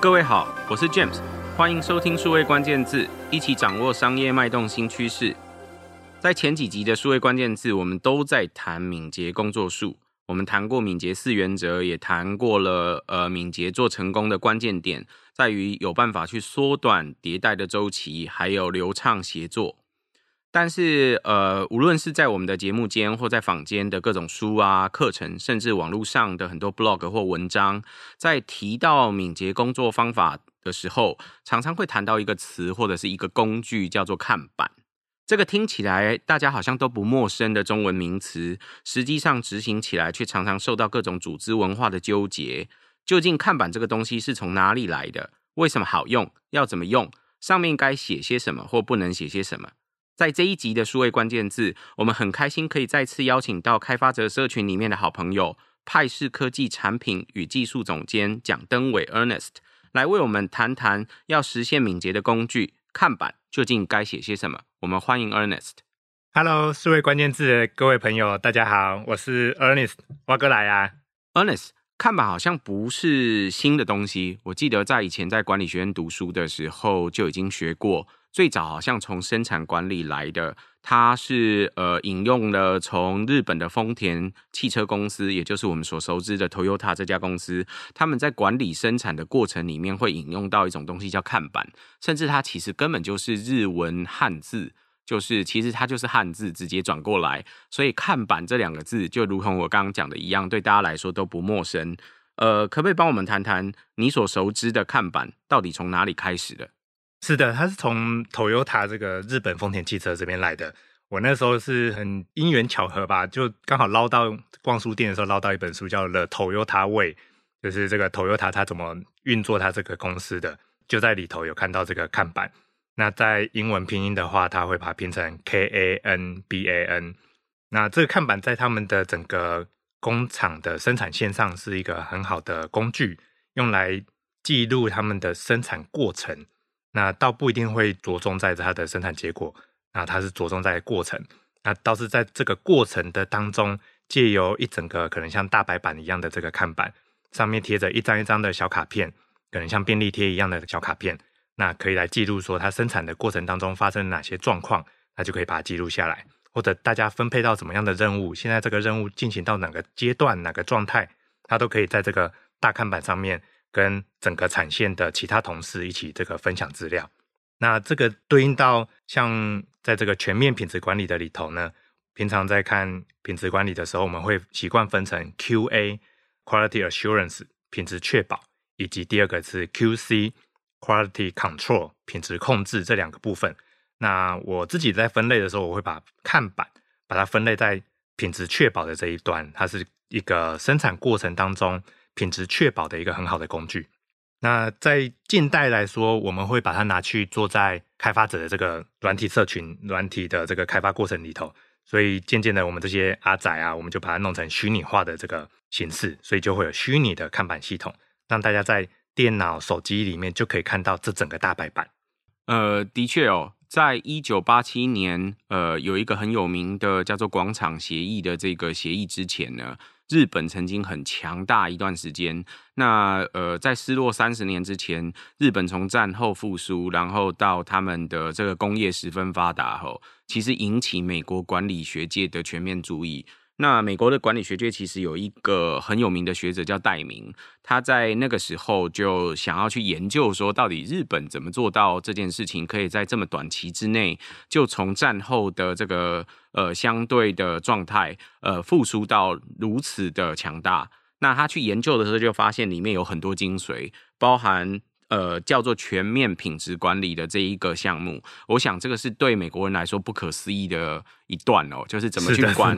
各位好，我是 James，欢迎收听数位关键字，一起掌握商业脉动新趋势。在前几集的数位关键字，我们都在谈敏捷工作术，我们谈过敏捷四原则，也谈过了呃敏捷做成功的关键点，在于有办法去缩短迭代的周期，还有流畅协作。但是，呃，无论是在我们的节目间，或在坊间的各种书啊、课程，甚至网络上的很多 blog 或文章，在提到敏捷工作方法的时候，常常会谈到一个词或者是一个工具，叫做看板。这个听起来大家好像都不陌生的中文名词，实际上执行起来却常常受到各种组织文化的纠结。究竟看板这个东西是从哪里来的？为什么好用？要怎么用？上面该写些什么，或不能写些什么？在这一集的数位关键字，我们很开心可以再次邀请到开发者社群里面的好朋友派氏科技产品与技术总监蒋登伟 Ernest 来为我们谈谈要实现敏捷的工具看板究竟该写些什么。我们欢迎 Ernest。Hello，数位关键字的各位朋友，大家好，我是 Ernest，挖哥来啊。Ernest，看板好像不是新的东西，我记得在以前在管理学院读书的时候就已经学过。最早好像从生产管理来的，它是呃引用了从日本的丰田汽车公司，也就是我们所熟知的 Toyota 这家公司，他们在管理生产的过程里面会引用到一种东西叫看板，甚至它其实根本就是日文汉字，就是其实它就是汉字直接转过来，所以看板这两个字就如同我刚刚讲的一样，对大家来说都不陌生。呃，可不可以帮我们谈谈你所熟知的看板到底从哪里开始的？是的，他是从 Toyota 这个日本丰田汽车这边来的。我那时候是很因缘巧合吧，就刚好捞到逛书店的时候捞到一本书，叫《The Toyota Way》，就是这个 Toyota 它怎么运作它这个公司的，就在里头有看到这个看板。那在英文拼音的话，它会把它拼成 K A N B A N。那这个看板在他们的整个工厂的生产线上是一个很好的工具，用来记录他们的生产过程。那倒不一定会着重在它的生产结果，那它是着重在过程。那倒是在这个过程的当中，借由一整个可能像大白板一样的这个看板，上面贴着一张一张的小卡片，可能像便利贴一样的小卡片，那可以来记录说它生产的过程当中发生了哪些状况，那就可以把它记录下来。或者大家分配到怎么样的任务，现在这个任务进行到哪个阶段、哪个状态，它都可以在这个大看板上面。跟整个产线的其他同事一起这个分享资料，那这个对应到像在这个全面品质管理的里头呢，平常在看品质管理的时候，我们会习惯分成 QA Quality Assurance 品质确保，以及第二个是 QC Quality Control 品质控制这两个部分。那我自己在分类的时候，我会把看板把它分类在品质确保的这一端，它是一个生产过程当中。品质确保的一个很好的工具。那在近代来说，我们会把它拿去做在开发者的这个软体社群、软体的这个开发过程里头。所以渐渐的，我们这些阿仔啊，我们就把它弄成虚拟化的这个形式，所以就会有虚拟的看板系统，让大家在电脑、手机里面就可以看到这整个大白板。呃，的确哦，在一九八七年，呃，有一个很有名的叫做广场协议的这个协议之前呢。日本曾经很强大一段时间，那呃，在失落三十年之前，日本从战后复苏，然后到他们的这个工业十分发达后，其实引起美国管理学界的全面注意。那美国的管理学界其实有一个很有名的学者叫戴明，他在那个时候就想要去研究说，到底日本怎么做到这件事情，可以在这么短期之内就从战后的这个呃相对的状态呃复苏到如此的强大。那他去研究的时候，就发现里面有很多精髓，包含。呃，叫做全面品质管理的这一个项目，我想这个是对美国人来说不可思议的一段哦，就是怎么去管，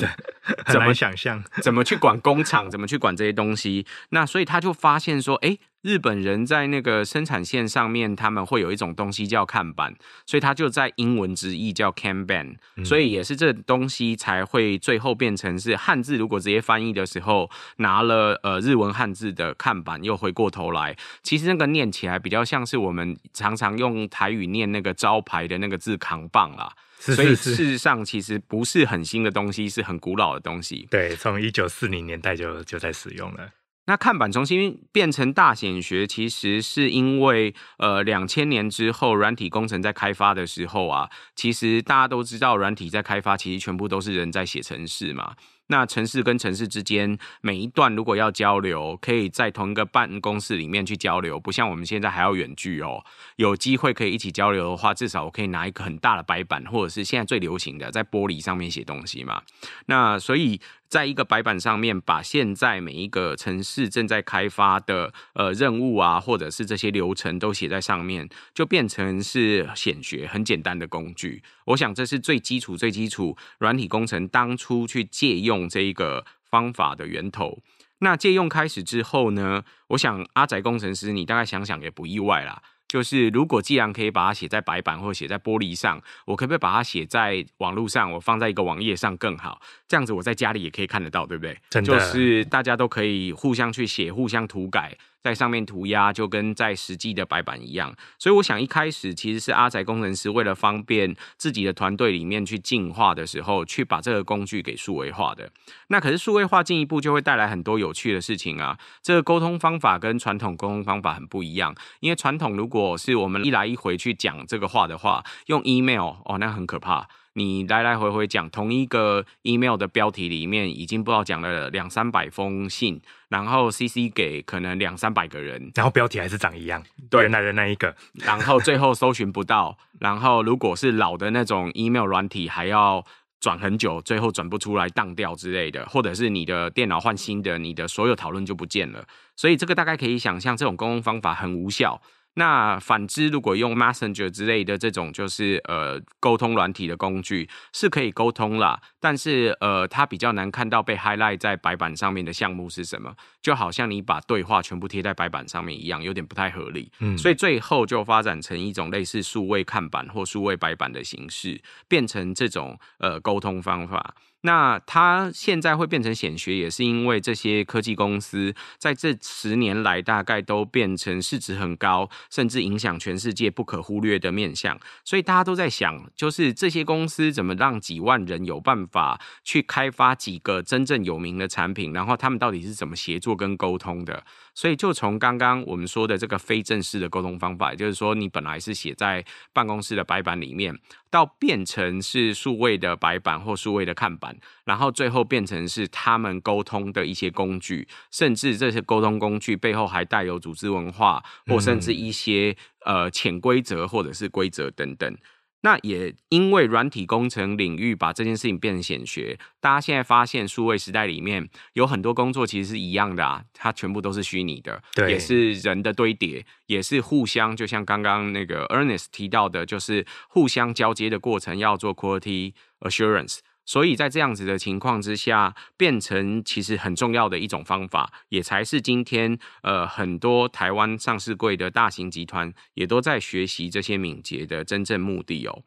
怎么想象，怎么去管工厂，怎么去管这些东西。那所以他就发现说，哎。日本人在那个生产线上面，他们会有一种东西叫看板，所以他就在英文直译叫 Kanban，所以也是这东西才会最后变成是汉字。如果直接翻译的时候，拿了呃日文汉字的看板，又回过头来，其实那个念起来比较像是我们常常用台语念那个招牌的那个字扛棒啦。是是是，所以事实上其实不是很新的东西，是很古老的东西。对，从一九四零年代就就在使用了。那看板重新变成大显学，其实是因为呃，两千年之后，软体工程在开发的时候啊，其实大家都知道，软体在开发其实全部都是人在写程式嘛。那城市跟城市之间每一段如果要交流，可以在同一个办公室里面去交流，不像我们现在还要远距哦。有机会可以一起交流的话，至少我可以拿一个很大的白板，或者是现在最流行的在玻璃上面写东西嘛。那所以。在一个白板上面，把现在每一个城市正在开发的呃任务啊，或者是这些流程都写在上面，就变成是显学很简单的工具。我想这是最基础、最基础软体工程当初去借用这一个方法的源头。那借用开始之后呢，我想阿宅工程师，你大概想想也不意外啦。就是如果既然可以把它写在白板或者写在玻璃上，我可不可以把它写在网络上？我放在一个网页上更好，这样子我在家里也可以看得到，对不对？真的，就是大家都可以互相去写，互相涂改。在上面涂鸦就跟在实际的白板一样，所以我想一开始其实是阿宅工程师为了方便自己的团队里面去进化的时候，去把这个工具给数位化的。那可是数位化进一步就会带来很多有趣的事情啊。这个沟通方法跟传统沟通方法很不一样，因为传统如果是我们一来一回去讲这个话的话，用 email 哦，那很可怕。你来来回回讲同一个 email 的标题里面，已经不知道讲了两三百封信，然后 CC 给可能两三百个人，然后标题还是长一样，对，原来的那一个，然后最后搜寻不到，然后如果是老的那种 email 软体，还要转很久，最后转不出来，当掉之类的，或者是你的电脑换新的，你的所有讨论就不见了，所以这个大概可以想象，这种沟通方法很无效。那反之，如果用 Messenger 之类的这种就是呃沟通软体的工具，是可以沟通啦，但是呃它比较难看到被 highlight 在白板上面的项目是什么，就好像你把对话全部贴在白板上面一样，有点不太合理。嗯，所以最后就发展成一种类似数位看板或数位白板的形式，变成这种呃沟通方法。那它现在会变成显学，也是因为这些科技公司在这十年来大概都变成市值很高，甚至影响全世界不可忽略的面向。所以大家都在想，就是这些公司怎么让几万人有办法去开发几个真正有名的产品，然后他们到底是怎么协作跟沟通的？所以就从刚刚我们说的这个非正式的沟通方法，也就是说你本来是写在办公室的白板里面，到变成是数位的白板或数位的看板，然后最后变成是他们沟通的一些工具，甚至这些沟通工具背后还带有组织文化，或甚至一些呃潜规则或者是规则等等。那也因为软体工程领域把这件事情变成显学，大家现在发现数位时代里面有很多工作其实是一样的啊，它全部都是虚拟的，对，也是人的堆叠，也是互相，就像刚刚那个 Ernest 提到的，就是互相交接的过程要做 quality assurance。所以在这样子的情况之下，变成其实很重要的一种方法，也才是今天呃很多台湾上市柜的大型集团也都在学习这些敏捷的真正目的哦。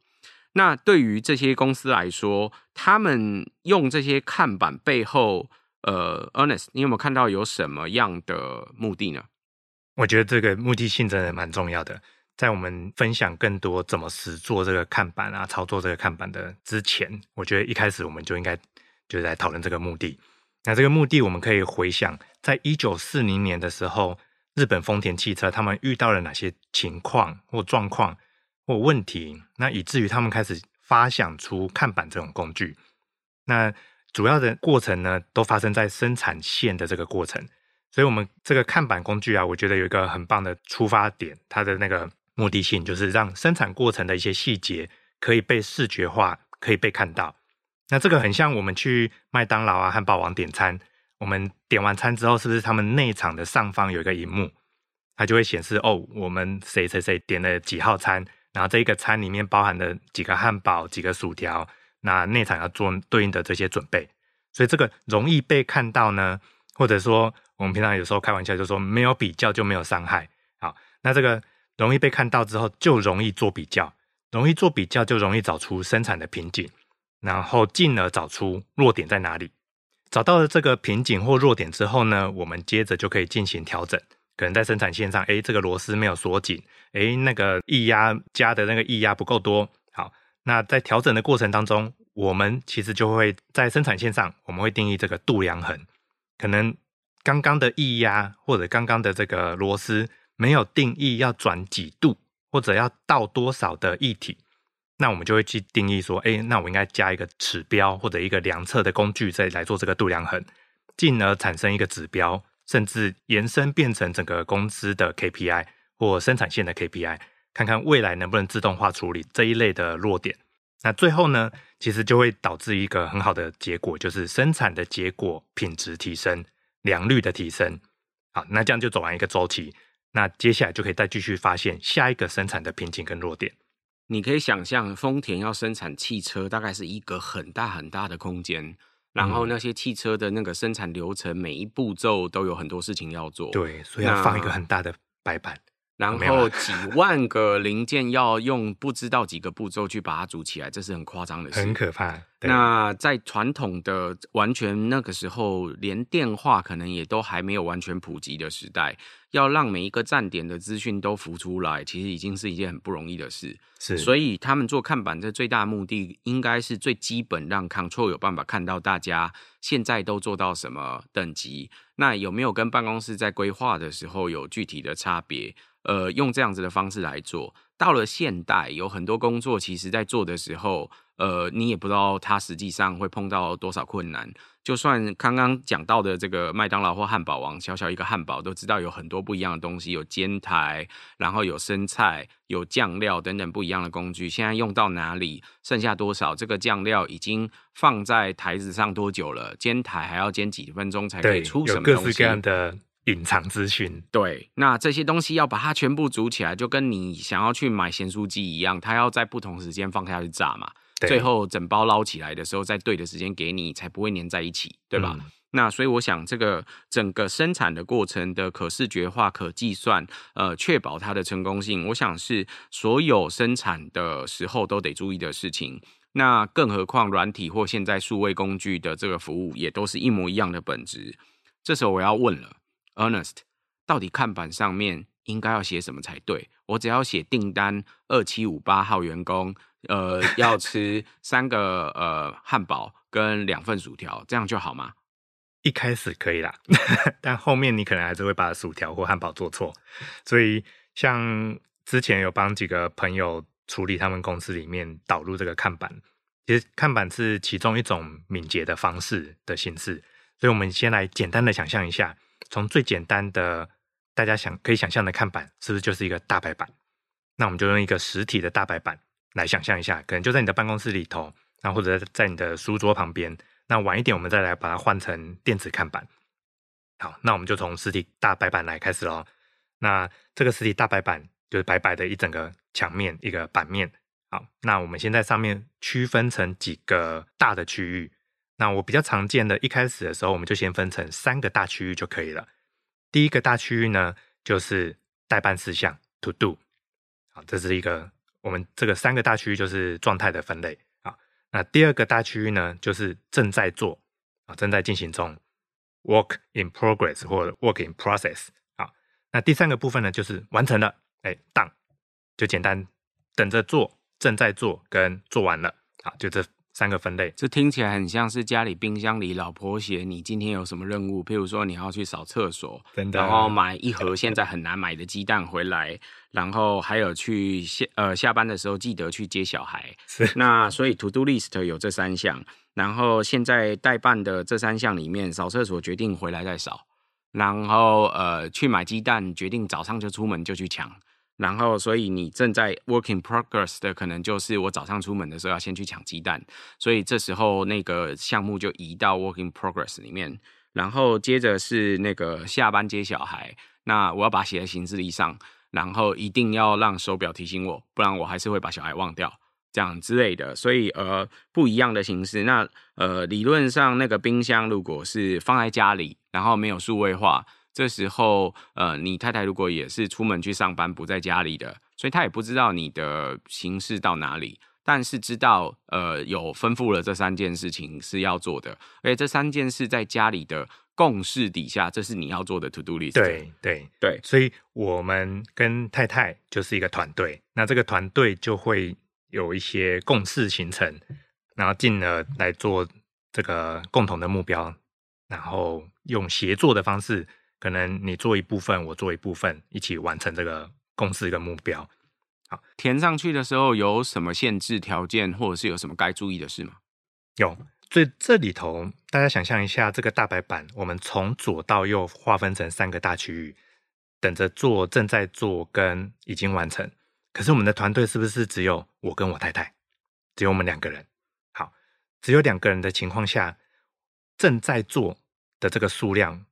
那对于这些公司来说，他们用这些看板背后，呃，Ernest，你有没有看到有什么样的目的呢？我觉得这个目的性真的蛮重要的。在我们分享更多怎么实做这个看板啊，操作这个看板的之前，我觉得一开始我们就应该就是来讨论这个目的。那这个目的，我们可以回想，在一九四零年的时候，日本丰田汽车他们遇到了哪些情况或状况或问题，那以至于他们开始发想出看板这种工具。那主要的过程呢，都发生在生产线的这个过程。所以，我们这个看板工具啊，我觉得有一个很棒的出发点，它的那个。目的性就是让生产过程的一些细节可以被视觉化，可以被看到。那这个很像我们去麦当劳啊、汉堡王点餐，我们点完餐之后，是不是他们内场的上方有一个荧幕，它就会显示哦，我们谁谁谁点了几号餐，然后这一个餐里面包含了几个汉堡、几个薯条，那内场要做对应的这些准备。所以这个容易被看到呢，或者说我们平常有时候开玩笑就说没有比较就没有伤害。好，那这个。容易被看到之后，就容易做比较，容易做比较就容易找出生产的瓶颈，然后进而找出弱点在哪里。找到了这个瓶颈或弱点之后呢，我们接着就可以进行调整。可能在生产线上，诶，这个螺丝没有锁紧，诶，那个液压加的那个液压不够多。好，那在调整的过程当中，我们其实就会在生产线上，我们会定义这个度量衡，可能刚刚的液压或者刚刚的这个螺丝没有定义要转几度，或者要倒多少的液体，那我们就会去定义说，哎，那我应该加一个尺标或者一个量测的工具再来做这个度量衡，进而产生一个指标，甚至延伸变成整个公司的 KPI 或生产线的 KPI，看看未来能不能自动化处理这一类的弱点。那最后呢，其实就会导致一个很好的结果，就是生产的结果品质提升。良率的提升，好，那这样就走完一个周期，那接下来就可以再继续发现下一个生产的瓶颈跟弱点。你可以想象，丰田要生产汽车，大概是一个很大很大的空间，然后那些汽车的那个生产流程，每一步骤都有很多事情要做。对，所以要放一个很大的白板。然后几万个零件要用不知道几个步骤去把它组起来，这是很夸张的事，很可怕。那在传统的完全那个时候，连电话可能也都还没有完全普及的时代，要让每一个站点的资讯都浮出来，其实已经是一件很不容易的事。是，所以他们做看板的最大的目的，应该是最基本让 Control 有办法看到大家现在都做到什么等级。那有没有跟办公室在规划的时候有具体的差别？呃，用这样子的方式来做，到了现代，有很多工作其实在做的时候，呃，你也不知道它实际上会碰到多少困难。就算刚刚讲到的这个麦当劳或汉堡王，小小一个汉堡，都知道有很多不一样的东西，有煎台，然后有生菜，有酱料等等不一样的工具。现在用到哪里，剩下多少？这个酱料已经放在台子上多久了？煎台还要煎几分钟才可以出什么东西？有各式各样的。隐藏资讯，对，那这些东西要把它全部组起来，就跟你想要去买咸酥鸡一样，它要在不同时间放下去炸嘛，最后整包捞起来的时候，在对的时间给你，才不会粘在一起，对吧？嗯、那所以我想，这个整个生产的过程的可视觉化、可计算，呃，确保它的成功性，我想是所有生产的时候都得注意的事情。那更何况软体或现在数位工具的这个服务，也都是一模一样的本质。这时候我要问了。Ernest，到底看板上面应该要写什么才对？我只要写订单二七五八号员工，呃，要吃 三个呃汉堡跟两份薯条，这样就好吗？一开始可以啦，但后面你可能还是会把薯条或汉堡做错。所以，像之前有帮几个朋友处理他们公司里面导入这个看板，其实看板是其中一种敏捷的方式的形式。所以我们先来简单的想象一下。从最简单的，大家想可以想象的看板，是不是就是一个大白板？那我们就用一个实体的大白板来想象一下，可能就在你的办公室里头，那或者在你的书桌旁边。那晚一点，我们再来把它换成电子看板。好，那我们就从实体大白板来开始喽。那这个实体大白板就是白白的一整个墙面，一个版面。好，那我们先在上面区分成几个大的区域。那我比较常见的，一开始的时候，我们就先分成三个大区域就可以了。第一个大区域呢，就是待办事项 to do，好，这是一个我们这个三个大区域就是状态的分类。啊，那第二个大区域呢，就是正在做啊，正在进行中 work in progress 或者 work in process。啊，那第三个部分呢，就是完成了，哎，done，就简单等着做，正在做跟做完了，啊，就这。三个分类，这听起来很像是家里冰箱里老婆写你今天有什么任务，譬如说你要去扫厕所，真的，然后买一盒现在很难买的鸡蛋回来，然后还有去下呃下班的时候记得去接小孩。是，那所以 to do list 有这三项，然后现在代办的这三项里面，扫厕所决定回来再扫，然后呃去买鸡蛋决定早上就出门就去抢。然后，所以你正在 working progress 的，可能就是我早上出门的时候要先去抢鸡蛋，所以这时候那个项目就移到 working progress 里面。然后接着是那个下班接小孩，那我要把写在行事历上，然后一定要让手表提醒我，不然我还是会把小孩忘掉，这样之类的。所以呃，不一样的形式。那呃，理论上那个冰箱如果是放在家里，然后没有数位化。这时候，呃，你太太如果也是出门去上班，不在家里的，所以她也不知道你的行事到哪里，但是知道，呃，有吩咐了这三件事情是要做的，而且这三件事在家里的共识底下，这是你要做的 to do list。对对对，所以我们跟太太就是一个团队，那这个团队就会有一些共识形成，然后进而来做这个共同的目标，然后。用协作的方式，可能你做一部分，我做一部分，一起完成这个公司的目标。好，填上去的时候有什么限制条件，或者是有什么该注意的事吗？有，所以这里头大家想象一下，这个大白板，我们从左到右划分成三个大区域，等着做、正在做跟已经完成。可是我们的团队是不是只有我跟我太太，只有我们两个人？好，只有两个人的情况下。正在做的这个数量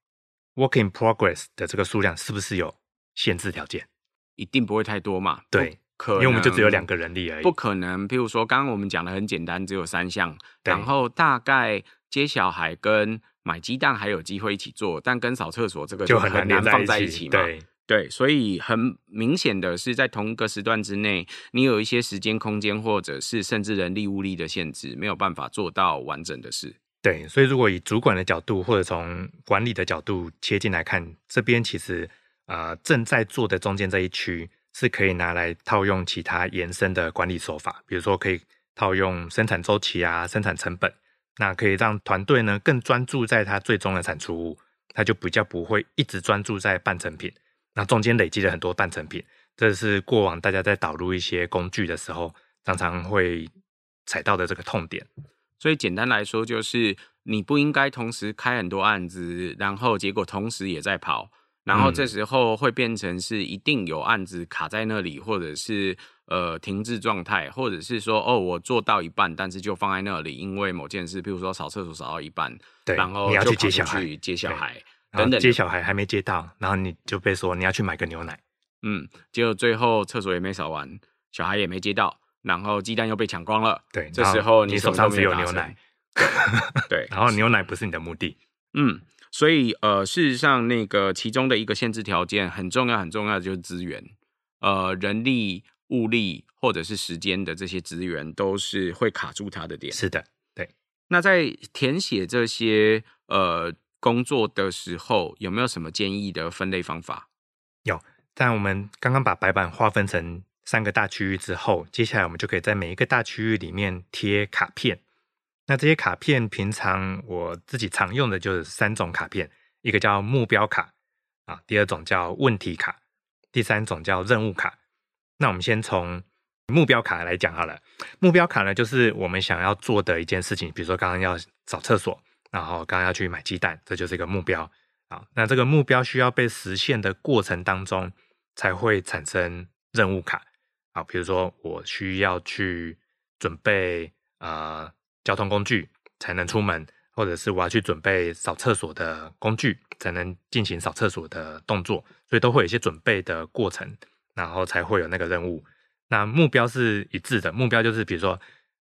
，work in progress 的这个数量是不是有限制条件？一定不会太多嘛？对，可能因为我们就只有两个人力而已，不可能。譬如说，刚刚我们讲的很简单，只有三项，然后大概接小孩跟买鸡蛋还有机会一起做，但跟扫厕所这个就很难放在一起嘛。对对，所以很明显的是，在同一个时段之内，你有一些时间空间，或者是甚至人力物力的限制，没有办法做到完整的事。对，所以如果以主管的角度或者从管理的角度切进来看，这边其实呃正在做的中间这一区是可以拿来套用其他延伸的管理手法，比如说可以套用生产周期啊、生产成本，那可以让团队呢更专注在它最终的产出物，它就比较不会一直专注在半成品，那中间累积了很多半成品，这是过往大家在导入一些工具的时候常常会踩到的这个痛点。所以简单来说，就是你不应该同时开很多案子，然后结果同时也在跑，然后这时候会变成是一定有案子卡在那里，或者是呃停滞状态，或者是说哦我做到一半，但是就放在那里，因为某件事，比如说扫厕所扫到一半，对，然后你要去接小孩，接小孩等等，接小孩还没接到，然后你就被说你要去买个牛奶，嗯，结果最后厕所也没扫完，小孩也没接到。然后鸡蛋又被抢光了，对，这时候你手上只有牛奶，对，然后牛奶不是你的目的，嗯，所以呃，事实上那个其中的一个限制条件很重要，很重要的就是资源，呃，人力、物力或者是时间的这些资源都是会卡住它的点。是的，对。那在填写这些呃工作的时候，有没有什么建议的分类方法？有，但我们刚刚把白板划分成。三个大区域之后，接下来我们就可以在每一个大区域里面贴卡片。那这些卡片，平常我自己常用的就是三种卡片，一个叫目标卡啊，第二种叫问题卡，第三种叫任务卡。那我们先从目标卡来讲好了。目标卡呢，就是我们想要做的一件事情，比如说刚刚要扫厕所，然后刚刚要去买鸡蛋，这就是一个目标啊。那这个目标需要被实现的过程当中，才会产生任务卡。啊，比如说我需要去准备呃交通工具才能出门，或者是我要去准备扫厕所的工具才能进行扫厕所的动作，所以都会有一些准备的过程，然后才会有那个任务。那目标是一致的，目标就是比如说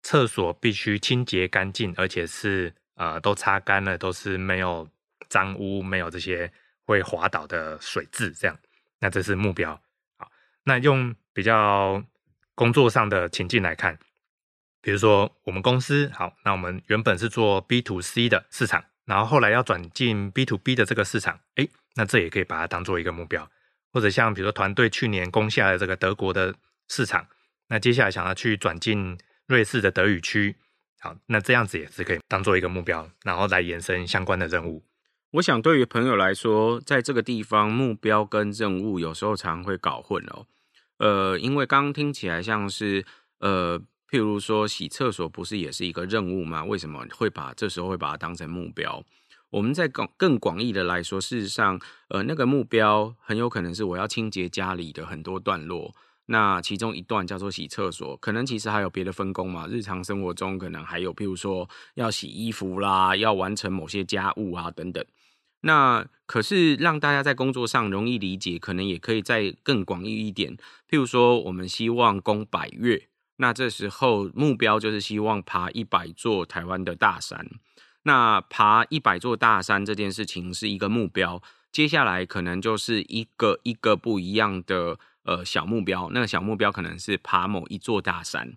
厕所必须清洁干净，而且是呃都擦干了，都是没有脏污，没有这些会滑倒的水渍，这样，那这是目标。好，那用。比较工作上的情境来看，比如说我们公司好，那我们原本是做 B to C 的市场，然后后来要转进 B to B 的这个市场，诶，那这也可以把它当做一个目标。或者像比如说团队去年攻下了这个德国的市场，那接下来想要去转进瑞士的德语区，好，那这样子也是可以当做一个目标，然后来延伸相关的任务。我想对于朋友来说，在这个地方目标跟任务有时候常会搞混哦。呃，因为刚刚听起来像是呃，譬如说洗厕所不是也是一个任务吗？为什么会把这时候会把它当成目标？我们在更更广义的来说，事实上，呃，那个目标很有可能是我要清洁家里的很多段落，那其中一段叫做洗厕所，可能其实还有别的分工嘛。日常生活中可能还有譬如说要洗衣服啦，要完成某些家务啊等等。那可是让大家在工作上容易理解，可能也可以再更广义一点。譬如说，我们希望攻百岳，那这时候目标就是希望爬一百座台湾的大山。那爬一百座大山这件事情是一个目标，接下来可能就是一个一个不一样的呃小目标。那个小目标可能是爬某一座大山。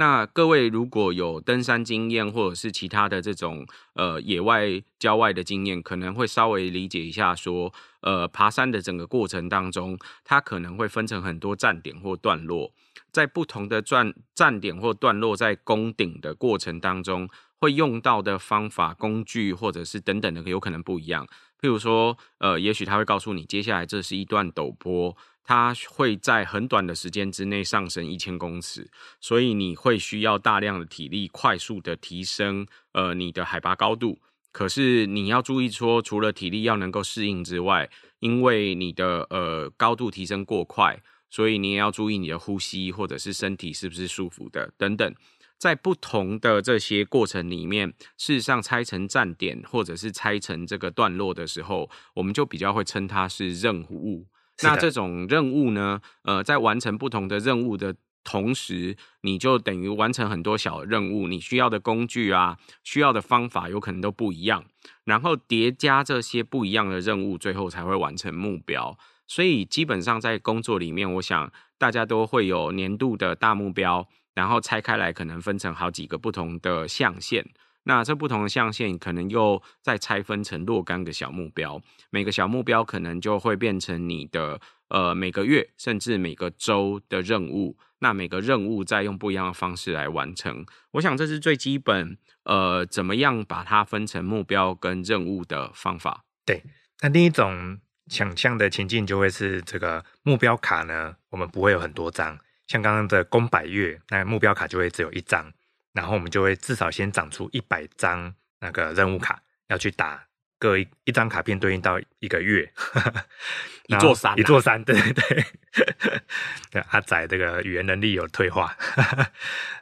那各位如果有登山经验，或者是其他的这种呃野外郊外的经验，可能会稍微理解一下说，呃，爬山的整个过程当中，它可能会分成很多站点或段落，在不同的站站点或段落在攻顶的过程当中，会用到的方法、工具或者是等等的，有可能不一样。譬如说，呃，也许他会告诉你，接下来这是一段陡坡，它会在很短的时间之内上升一千公尺，所以你会需要大量的体力，快速的提升呃你的海拔高度。可是你要注意说，除了体力要能够适应之外，因为你的呃高度提升过快，所以你也要注意你的呼吸或者是身体是不是舒服的等等。在不同的这些过程里面，事实上拆成站点或者是拆成这个段落的时候，我们就比较会称它是任务。那这种任务呢，呃，在完成不同的任务的同时，你就等于完成很多小任务，你需要的工具啊，需要的方法有可能都不一样，然后叠加这些不一样的任务，最后才会完成目标。所以基本上在工作里面，我想大家都会有年度的大目标。然后拆开来，可能分成好几个不同的象限。那这不同的象限，可能又再拆分成若干个小目标。每个小目标可能就会变成你的呃每个月甚至每个周的任务。那每个任务再用不一样的方式来完成。我想这是最基本呃，怎么样把它分成目标跟任务的方法。对，那另一种想象的情境就会是这个目标卡呢，我们不会有很多张。像刚刚的宫百月，那目标卡就会只有一张，然后我们就会至少先长出一百张那个任务卡，要去打各一一张卡片对应到一个月，一座山，啊，一座山，对对对。对 阿仔这个语言能力有退化，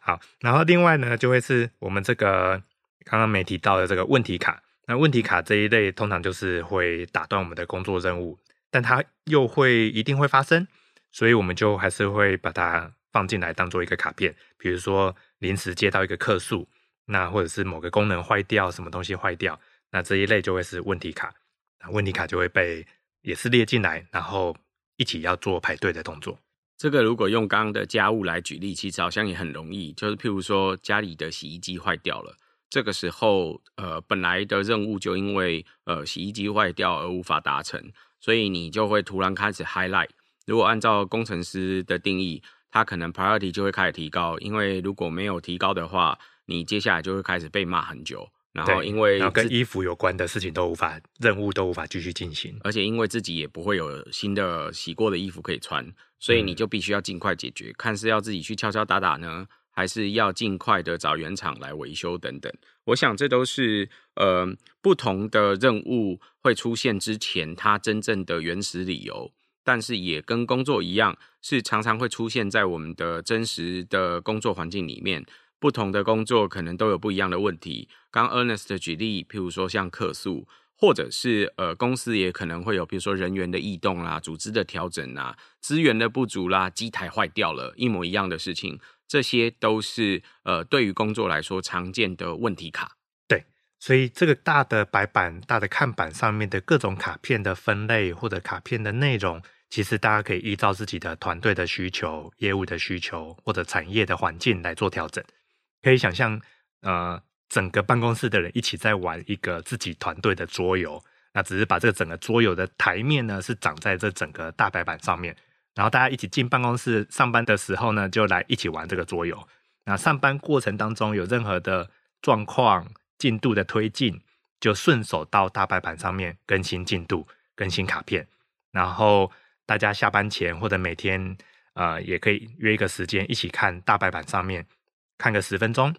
好，然后另外呢，就会是我们这个刚刚没提到的这个问题卡，那问题卡这一类通常就是会打断我们的工作任务，但它又会一定会发生。所以我们就还是会把它放进来当做一个卡片，比如说临时接到一个客诉，那或者是某个功能坏掉，什么东西坏掉，那这一类就会是问题卡，那问题卡就会被也是列进来，然后一起要做排队的动作。这个如果用刚刚的家务来举例，其实好像也很容易，就是譬如说家里的洗衣机坏掉了，这个时候呃本来的任务就因为呃洗衣机坏掉而无法达成，所以你就会突然开始 highlight。如果按照工程师的定义，他可能 priority 就会开始提高，因为如果没有提高的话，你接下来就会开始被骂很久。然后因为然后跟衣服有关的事情都无法，任务都无法继续进行，而且因为自己也不会有新的洗过的衣服可以穿，所以你就必须要尽快解决，嗯、看是要自己去敲敲打打呢，还是要尽快的找原厂来维修等等。我想这都是呃不同的任务会出现之前，它真正的原始理由。但是也跟工作一样，是常常会出现在我们的真实的工作环境里面。不同的工作可能都有不一样的问题。刚 Ernest 的举例，譬如说像客诉，或者是呃公司也可能会有，比如说人员的异动啦、组织的调整啦、资源的不足啦、机台坏掉了，一模一样的事情，这些都是呃对于工作来说常见的问题卡。对，所以这个大的白板、大的看板上面的各种卡片的分类或者卡片的内容。其实大家可以依照自己的团队的需求、业务的需求或者产业的环境来做调整。可以想象，呃，整个办公室的人一起在玩一个自己团队的桌游，那只是把这个整个桌游的台面呢是长在这整个大白板上面，然后大家一起进办公室上班的时候呢，就来一起玩这个桌游。那上班过程当中有任何的状况、进度的推进，就顺手到大白板上面更新进度、更新卡片，然后。大家下班前或者每天，呃，也可以约一个时间一起看大白板上面，看个十分钟，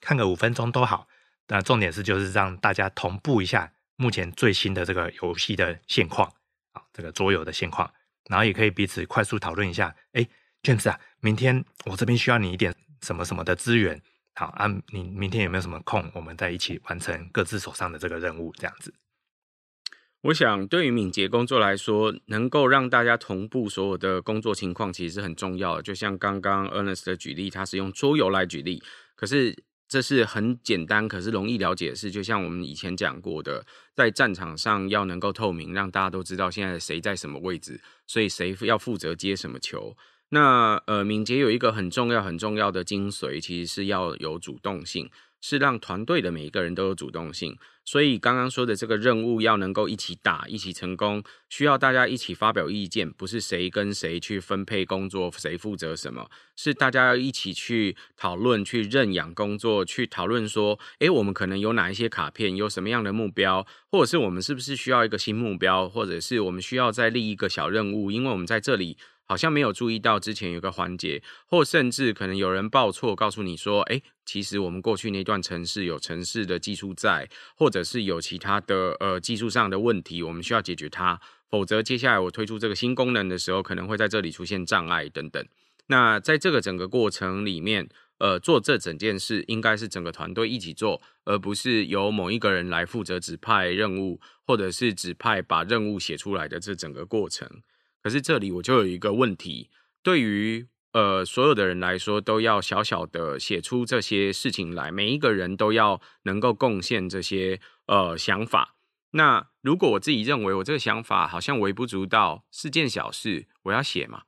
看个五分钟都好。那重点是就是让大家同步一下目前最新的这个游戏的现况啊，这个桌游的现况，然后也可以彼此快速讨论一下。哎，James 啊，明天我这边需要你一点什么什么的资源，好啊，你明天有没有什么空？我们再一起完成各自手上的这个任务，这样子。我想，对于敏捷工作来说，能够让大家同步所有的工作情况，其实是很重要的。就像刚刚 Ernest 的举例，他是用桌游来举例，可是这是很简单，可是容易了解的事。就像我们以前讲过的，在战场上要能够透明，让大家都知道现在谁在什么位置，所以谁要负责接什么球。那呃，敏捷有一个很重要、很重要的精髓，其实是要有主动性。是让团队的每一个人都有主动性。所以刚刚说的这个任务要能够一起打、一起成功，需要大家一起发表意见，不是谁跟谁去分配工作，谁负责什么，是大家要一起去讨论、去认养工作，去讨论说，诶，我们可能有哪一些卡片，有什么样的目标，或者是我们是不是需要一个新目标，或者是我们需要再立一个小任务，因为我们在这里。好像没有注意到之前有个环节，或甚至可能有人报错，告诉你说：“诶，其实我们过去那段城市有城市的技术在，或者是有其他的呃技术上的问题，我们需要解决它。否则，接下来我推出这个新功能的时候，可能会在这里出现障碍等等。那在这个整个过程里面，呃，做这整件事应该是整个团队一起做，而不是由某一个人来负责指派任务，或者是指派把任务写出来的这整个过程。”可是这里我就有一个问题，对于呃所有的人来说，都要小小的写出这些事情来，每一个人都要能够贡献这些呃想法。那如果我自己认为我这个想法好像微不足道，是件小事，我要写吗？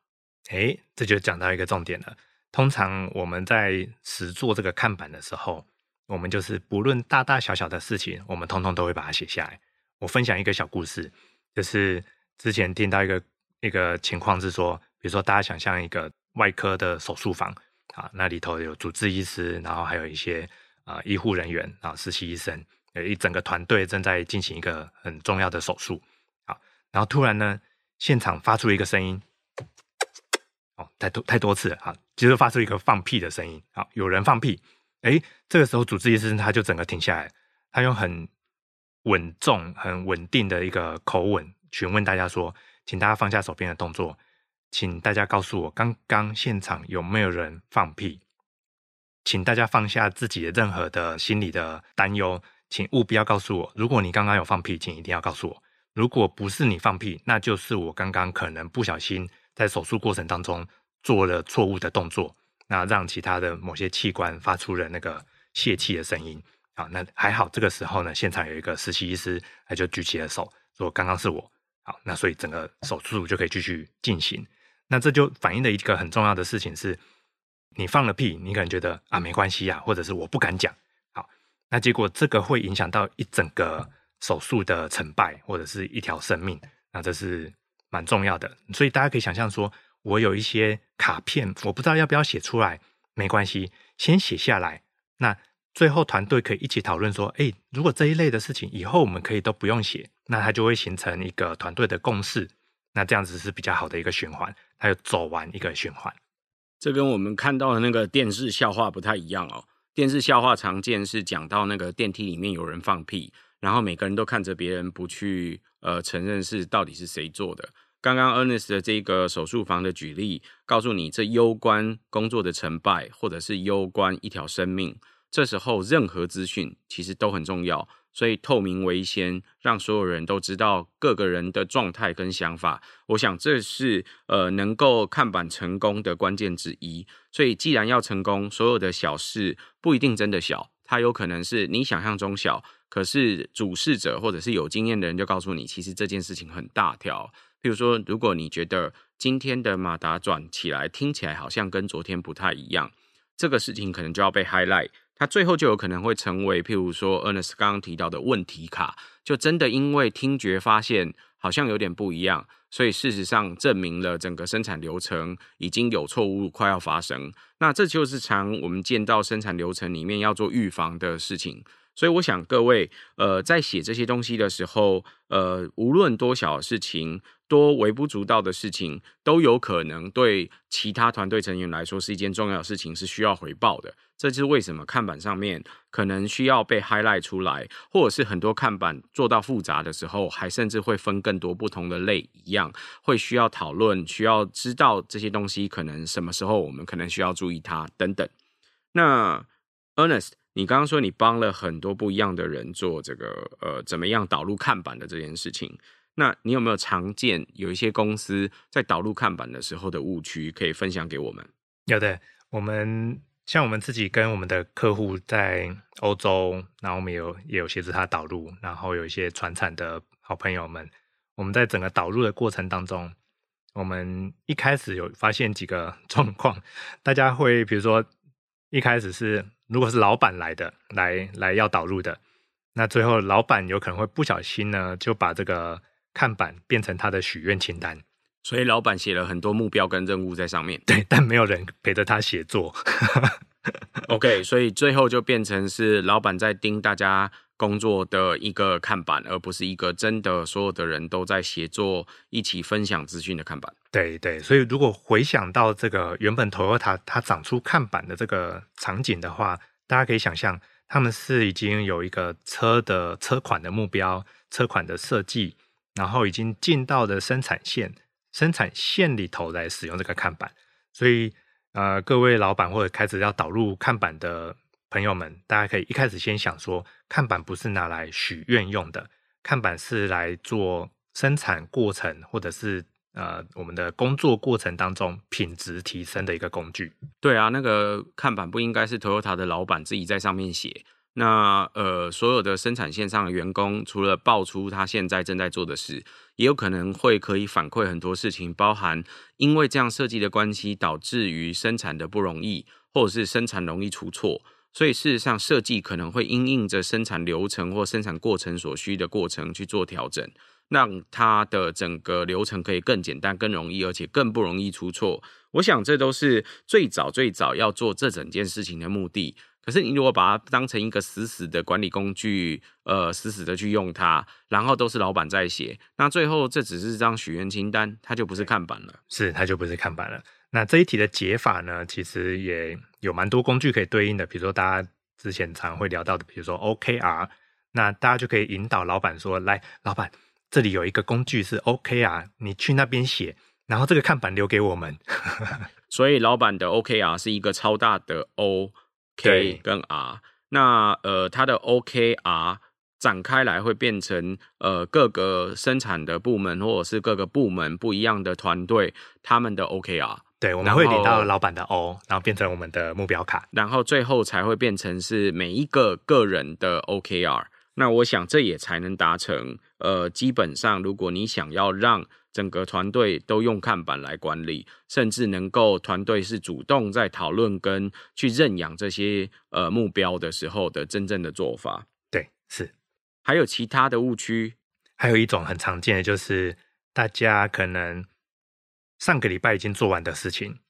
哎，这就讲到一个重点了。通常我们在实做这个看板的时候，我们就是不论大大小小的事情，我们通通都会把它写下来。我分享一个小故事，就是之前听到一个。一个情况是说，比如说大家想象一个外科的手术房啊，那里头有主治医师，然后还有一些啊、医护人员啊实习医生，有一整个团队正在进行一个很重要的手术。好，然后突然呢，现场发出一个声音，哦，太多太多次了啊，就是发出一个放屁的声音。啊，有人放屁，诶，这个时候主治医师他就整个停下来，他用很稳重、很稳定的一个口吻询问大家说。请大家放下手边的动作，请大家告诉我，刚刚现场有没有人放屁？请大家放下自己的任何的心理的担忧，请务必要告诉我，如果你刚刚有放屁，请一定要告诉我。如果不是你放屁，那就是我刚刚可能不小心在手术过程当中做了错误的动作，那让其他的某些器官发出了那个泄气的声音。啊，那还好，这个时候呢，现场有一个实习医师，他就举起了手，说刚刚是我。好，那所以整个手术就可以继续进行。那这就反映了一个很重要的事情是，你放了屁，你可能觉得啊没关系啊，或者是我不敢讲。好，那结果这个会影响到一整个手术的成败，或者是一条生命。那这是蛮重要的。所以大家可以想象说，我有一些卡片，我不知道要不要写出来，没关系，先写下来。那最后团队可以一起讨论说，诶，如果这一类的事情以后我们可以都不用写。那它就会形成一个团队的共识，那这样子是比较好的一个循环，它就走完一个循环。这跟我们看到的那个电视笑话不太一样哦。电视笑话常见是讲到那个电梯里面有人放屁，然后每个人都看着别人不去呃承认是到底是谁做的。刚刚 Ernest 的这个手术房的举例，告诉你这攸关工作的成败，或者是攸关一条生命。这时候任何资讯其实都很重要。所以透明为先，让所有人都知道各个人的状态跟想法。我想这是呃能够看板成功的关键之一。所以既然要成功，所有的小事不一定真的小，它有可能是你想象中小，可是主事者或者是有经验的人就告诉你，其实这件事情很大条。譬如说，如果你觉得今天的马达转起来听起来好像跟昨天不太一样，这个事情可能就要被 highlight。它最后就有可能会成为，譬如说 Ernest 刚刚提到的问题卡，就真的因为听觉发现好像有点不一样，所以事实上证明了整个生产流程已经有错误快要发生。那这就是常我们见到生产流程里面要做预防的事情。所以我想各位，呃，在写这些东西的时候，呃，无论多小的事情，多微不足道的事情，都有可能对其他团队成员来说是一件重要的事情，是需要回报的。这就是为什么看板上面可能需要被 highlight 出来，或者是很多看板做到复杂的时候，还甚至会分更多不同的类一样，会需要讨论，需要知道这些东西可能什么时候我们可能需要注意它等等。那 Ernest。你刚刚说你帮了很多不一样的人做这个呃，怎么样导入看板的这件事情？那你有没有常见有一些公司在导入看板的时候的误区可以分享给我们？有的，我们像我们自己跟我们的客户在欧洲，然后我们有也有协助他导入，然后有一些传产的好朋友们，我们在整个导入的过程当中，我们一开始有发现几个 状况，大家会比如说一开始是。如果是老板来的，来来要导入的，那最后老板有可能会不小心呢，就把这个看板变成他的许愿清单。所以老板写了很多目标跟任务在上面，对，但没有人陪着他写作。OK，所以最后就变成是老板在盯大家工作的一个看板，而不是一个真的所有的人都在协作一起分享资讯的看板。对对，所以如果回想到这个原本 Toyota 它长出看板的这个场景的话，大家可以想象，他们是已经有一个车的车款的目标、车款的设计，然后已经进到了生产线。生产线里头来使用这个看板，所以呃，各位老板或者开始要导入看板的朋友们，大家可以一开始先想说，看板不是拿来许愿用的，看板是来做生产过程或者是呃我们的工作过程当中品质提升的一个工具。对啊，那个看板不应该是 Toyota 的老板自己在上面写。那呃，所有的生产线上的员工，除了爆出他现在正在做的事，也有可能会可以反馈很多事情，包含因为这样设计的关系，导致于生产的不容易，或者是生产容易出错。所以事实上，设计可能会因应着生产流程或生产过程所需的过程去做调整，让它的整个流程可以更简单、更容易，而且更不容易出错。我想这都是最早最早要做这整件事情的目的。可是你如果把它当成一个死死的管理工具，呃，死死的去用它，然后都是老板在写，那最后这只是张许愿清单，它就不是看板了。是，它就不是看板了。那这一题的解法呢，其实也有蛮多工具可以对应的，比如说大家之前常会聊到的，比如说 OKR，那大家就可以引导老板说，来，老板，这里有一个工具是 OKR，你去那边写，然后这个看板留给我们。所以老板的 OKR 是一个超大的 O。K 跟 R，那呃，它的 OKR 展开来会变成呃各个生产的部门或者是各个部门不一样的团队，他们的 OKR。对，我们会领到老板的 O，然后变成我们的目标卡，然后最后才会变成是每一个个人的 OKR。那我想这也才能达成呃，基本上如果你想要让整个团队都用看板来管理，甚至能够团队是主动在讨论跟去认养这些呃目标的时候的真正的做法。对，是。还有其他的误区，还有一种很常见的就是大家可能上个礼拜已经做完的事情，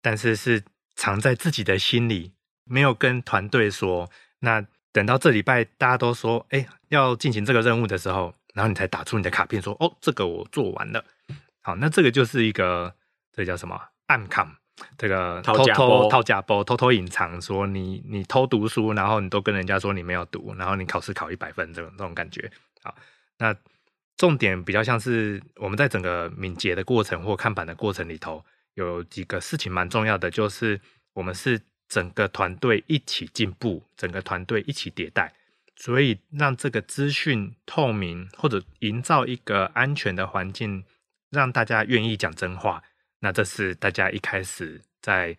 但是是藏在自己的心里，没有跟团队说。那等到这礼拜大家都说，哎，要进行这个任务的时候。然后你才打出你的卡片说，哦，这个我做完了。好，那这个就是一个这、叫什么暗卡，这个偷偷套假包，偷偷隐藏，说你你偷读书，然后你都跟人家说你没有读，然后你考试考一百分，这种这种感觉。好，那重点比较像是我们在整个敏捷的过程或看板的过程里头，有几个事情蛮重要的，就是我们是整个团队一起进步，整个团队一起迭代。所以让这个资讯透明，或者营造一个安全的环境，让大家愿意讲真话。那这是大家一开始在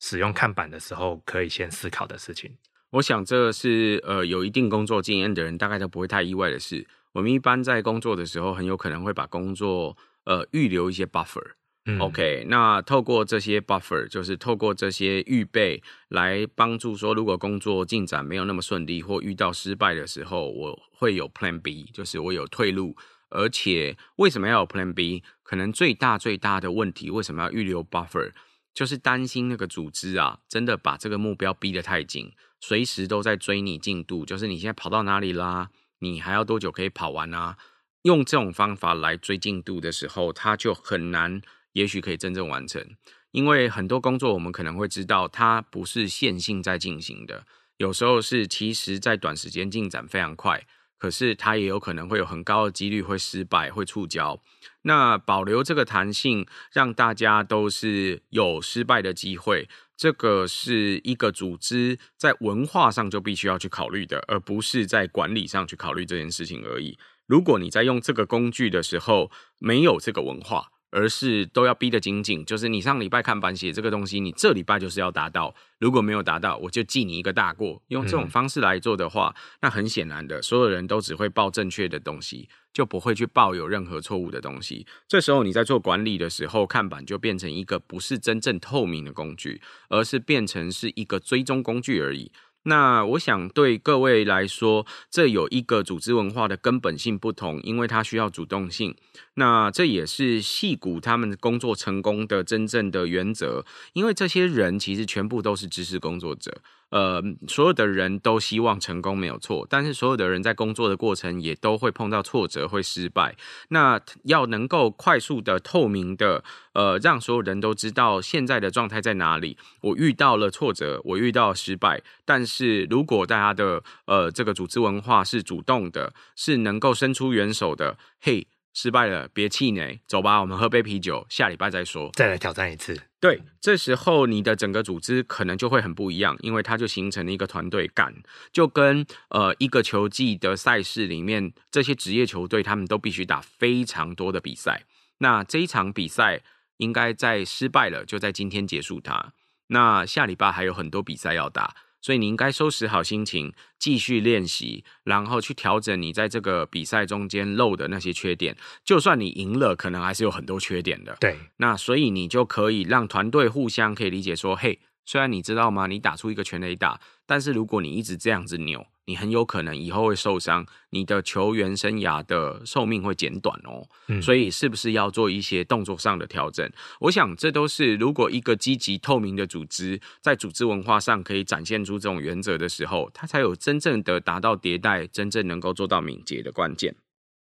使用看板的时候可以先思考的事情。我想这是呃有一定工作经验的人大概都不会太意外的事。我们一般在工作的时候，很有可能会把工作呃预留一些 buffer。，OK，那透过这些 buffer，就是透过这些预备来帮助说，如果工作进展没有那么顺利或遇到失败的时候，我会有 Plan B，就是我有退路。而且为什么要有 Plan B？可能最大最大的问题，为什么要预留 buffer？就是担心那个组织啊，真的把这个目标逼得太紧，随时都在追你进度，就是你现在跑到哪里啦？你还要多久可以跑完啊？用这种方法来追进度的时候，它就很难。也许可以真正完成，因为很多工作我们可能会知道，它不是线性在进行的，有时候是其实在短时间进展非常快，可是它也有可能会有很高的几率会失败、会触礁。那保留这个弹性，让大家都是有失败的机会，这个是一个组织在文化上就必须要去考虑的，而不是在管理上去考虑这件事情而已。如果你在用这个工具的时候没有这个文化，而是都要逼得紧紧，就是你上礼拜看板写这个东西，你这礼拜就是要达到，如果没有达到，我就记你一个大过。用这种方式来做的话，嗯、那很显然的，所有人都只会报正确的东西，就不会去报有任何错误的东西。这时候你在做管理的时候，看板就变成一个不是真正透明的工具，而是变成是一个追踪工具而已。那我想对各位来说，这有一个组织文化的根本性不同，因为它需要主动性。那这也是戏骨他们工作成功的真正的原则，因为这些人其实全部都是知识工作者。呃，所有的人都希望成功没有错，但是所有的人在工作的过程也都会碰到挫折，会失败。那要能够快速的、透明的，呃，让所有人都知道现在的状态在哪里。我遇到了挫折，我遇到了失败，但是如果大家的呃这个组织文化是主动的，是能够伸出援手的，嘿。失败了，别气馁，走吧，我们喝杯啤酒，下礼拜再说，再来挑战一次。对，这时候你的整个组织可能就会很不一样，因为它就形成了一个团队感，就跟呃一个球季的赛事里面，这些职业球队他们都必须打非常多的比赛。那这一场比赛应该在失败了，就在今天结束它。那下礼拜还有很多比赛要打。所以你应该收拾好心情，继续练习，然后去调整你在这个比赛中间漏的那些缺点。就算你赢了，可能还是有很多缺点的。对，那所以你就可以让团队互相可以理解说，嘿，虽然你知道吗？你打出一个全垒打，但是如果你一直这样子扭。你很有可能以后会受伤，你的球员生涯的寿命会减短哦。嗯，所以是不是要做一些动作上的调整？我想这都是如果一个积极透明的组织在组织文化上可以展现出这种原则的时候，它才有真正的达到迭代，真正能够做到敏捷的关键。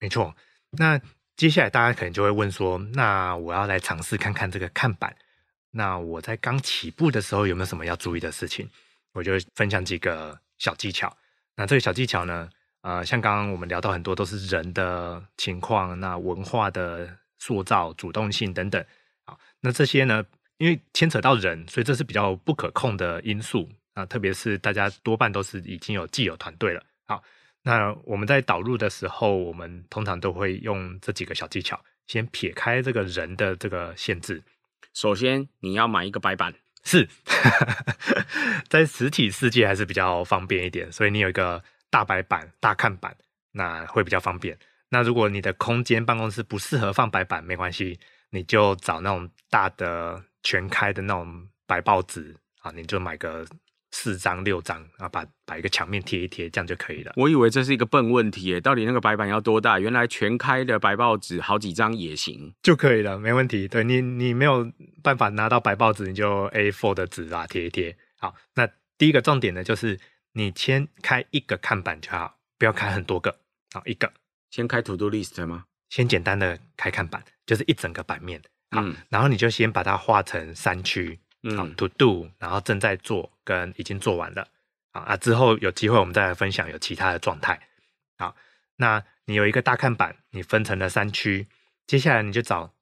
没错。那接下来大家可能就会问说，那我要来尝试看看这个看板，那我在刚起步的时候有没有什么要注意的事情？我就分享几个小技巧。那这个小技巧呢，呃，像刚刚我们聊到很多都是人的情况，那文化的塑造、主动性等等，好，那这些呢，因为牵扯到人，所以这是比较不可控的因素。啊，特别是大家多半都是已经有既有团队了，好，那我们在导入的时候，我们通常都会用这几个小技巧，先撇开这个人的这个限制，首先你要买一个白板。是，在实体世界还是比较方便一点，所以你有一个大白板、大看板，那会比较方便。那如果你的空间办公室不适合放白板，没关系，你就找那种大的全开的那种白报纸啊，你就买个。四张六张啊，把把一个墙面贴一贴，这样就可以了。我以为这是一个笨问题耶，到底那个白板要多大？原来全开的白报纸好几张也行就可以了，没问题。对你，你没有办法拿到白报纸，你就 A4 的纸啊贴一贴。好，那第一个重点呢，就是你先开一个看板就好，不要开很多个。好，一个先开 To Do List 吗？先简单的开看板，就是一整个版面。好，嗯、然后你就先把它画成三区。嗯，to do，然后正在做跟已经做完了，啊，之后有机会我们再来分享有其他的状态。好，那你有一个大看板，你分成了三区，接下来你就找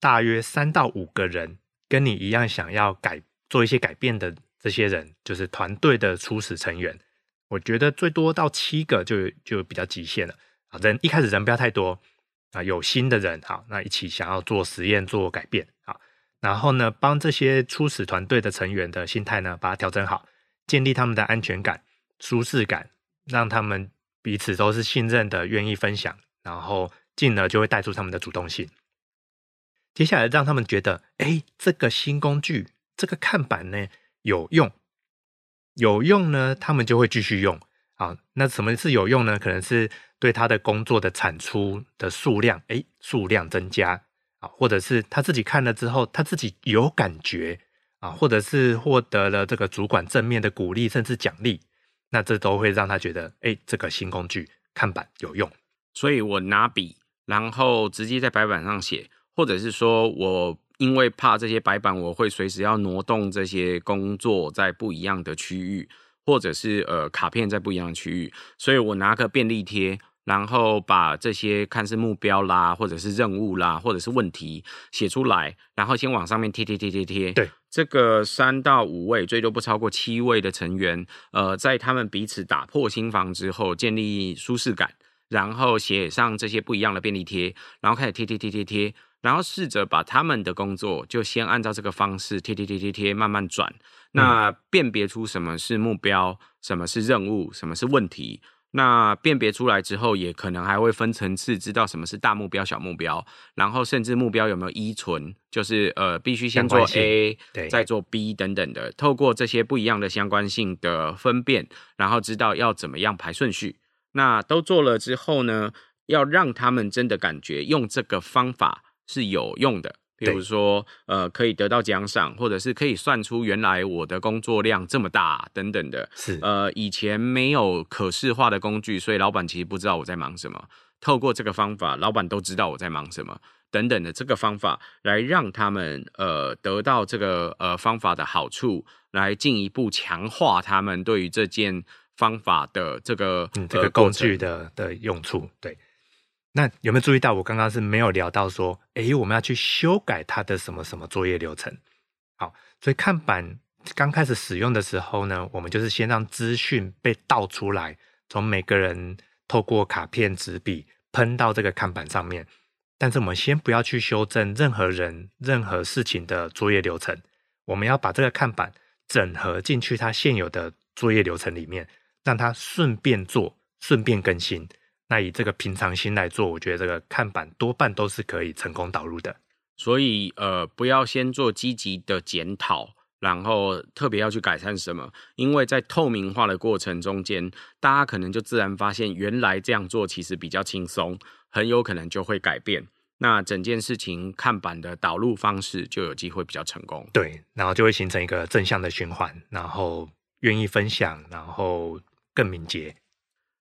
大约三到五个人跟你一样想要改做一些改变的这些人，就是团队的初始成员。我觉得最多到七个就就比较极限了啊，人一开始人不要太多啊，有新的人好，那一起想要做实验做改变好。然后呢，帮这些初始团队的成员的心态呢，把它调整好，建立他们的安全感、舒适感，让他们彼此都是信任的，愿意分享，然后进而就会带出他们的主动性。接下来让他们觉得，哎，这个新工具，这个看板呢有用，有用呢，他们就会继续用。啊，那什么是有用呢？可能是对他的工作的产出的数量，哎，数量增加。啊，或者是他自己看了之后，他自己有感觉啊，或者是获得了这个主管正面的鼓励，甚至奖励，那这都会让他觉得，哎，这个新工具看板有用。所以我拿笔，然后直接在白板上写，或者是说我因为怕这些白板我会随时要挪动这些工作在不一样的区域，或者是呃卡片在不一样的区域，所以我拿个便利贴。然后把这些看似目标啦，或者是任务啦，或者是问题写出来，然后先往上面贴贴贴贴贴。对，这个三到五位，最多不超过七位的成员，呃，在他们彼此打破心防之后，建立舒适感，然后写上这些不一样的便利贴，然后开始贴贴贴贴贴，然后试着把他们的工作就先按照这个方式贴贴贴贴贴，慢慢转，那辨别出什么是目标，什么是任务，什么是问题。那辨别出来之后，也可能还会分层次，知道什么是大目标、小目标，然后甚至目标有没有依存，就是呃，必须先做 A，再做 B 等等的。透过这些不一样的相关性的分辨，然后知道要怎么样排顺序。那都做了之后呢，要让他们真的感觉用这个方法是有用的。比如说，呃，可以得到奖赏，或者是可以算出原来我的工作量这么大等等的。是，呃，以前没有可视化的工具，所以老板其实不知道我在忙什么。透过这个方法，老板都知道我在忙什么等等的这个方法，来让他们呃得到这个呃方法的好处，来进一步强化他们对于这件方法的这个、嗯、这个工具的的用处。对。那有没有注意到，我刚刚是没有聊到说，诶，我们要去修改它的什么什么作业流程？好，所以看板刚开始使用的时候呢，我们就是先让资讯被倒出来，从每个人透过卡片、纸笔喷到这个看板上面。但是我们先不要去修正任何人、任何事情的作业流程，我们要把这个看板整合进去它现有的作业流程里面，让它顺便做、顺便更新。那以这个平常心来做，我觉得这个看板多半都是可以成功导入的。所以，呃，不要先做积极的检讨，然后特别要去改善什么，因为在透明化的过程中间，大家可能就自然发现，原来这样做其实比较轻松，很有可能就会改变。那整件事情看板的导入方式就有机会比较成功。对，然后就会形成一个正向的循环，然后愿意分享，然后更敏捷。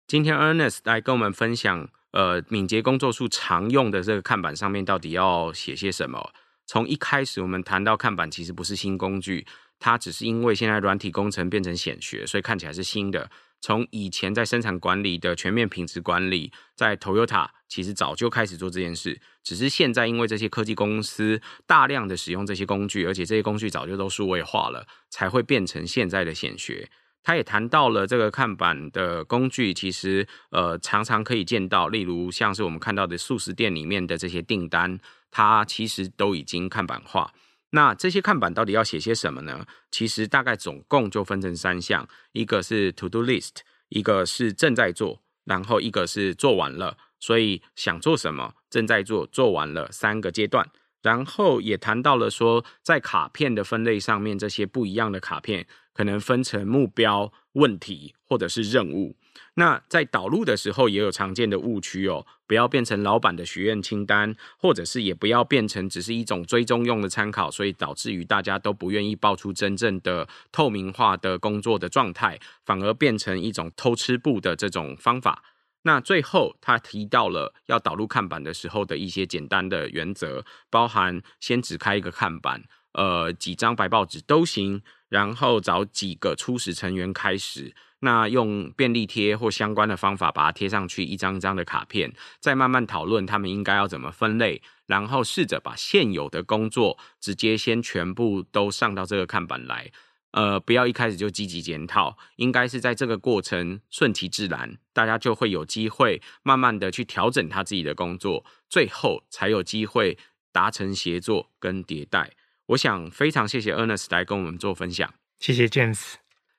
今天 Ernest 来跟我们分享，呃，敏捷工作术常用的这个看板上面到底要写些什么？从一开始我们谈到看板其实不是新工具，它只是因为现在软体工程变成显学，所以看起来是新的。从以前在生产管理的全面品质管理，在 Toyota 其实早就开始做这件事，只是现在因为这些科技公司大量的使用这些工具，而且这些工具早就都数位化了，才会变成现在的显学。他也谈到了这个看板的工具，其实呃常常可以见到，例如像是我们看到的素食店里面的这些订单，它其实都已经看板化。那这些看板到底要写些什么呢？其实大概总共就分成三项，一个是 To Do List，一个是正在做，然后一个是做完了。所以想做什么，正在做，做完了三个阶段。然后也谈到了说，在卡片的分类上面，这些不一样的卡片可能分成目标、问题或者是任务。那在导入的时候也有常见的误区哦，不要变成老板的许愿清单，或者是也不要变成只是一种追踪用的参考，所以导致于大家都不愿意报出真正的透明化的工作的状态，反而变成一种偷吃布的这种方法。那最后，他提到了要导入看板的时候的一些简单的原则，包含先只开一个看板，呃，几张白报纸都行，然后找几个初始成员开始，那用便利贴或相关的方法把它贴上去，一张一张的卡片，再慢慢讨论他们应该要怎么分类，然后试着把现有的工作直接先全部都上到这个看板来。呃，不要一开始就积极检讨，应该是在这个过程顺其自然，大家就会有机会慢慢的去调整他自己的工作，最后才有机会达成协作跟迭代。我想非常谢谢 Ernest 来跟我们做分享，谢谢 James，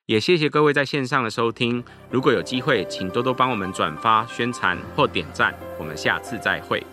也谢谢各位在线上的收听。如果有机会，请多多帮我们转发、宣传或点赞。我们下次再会。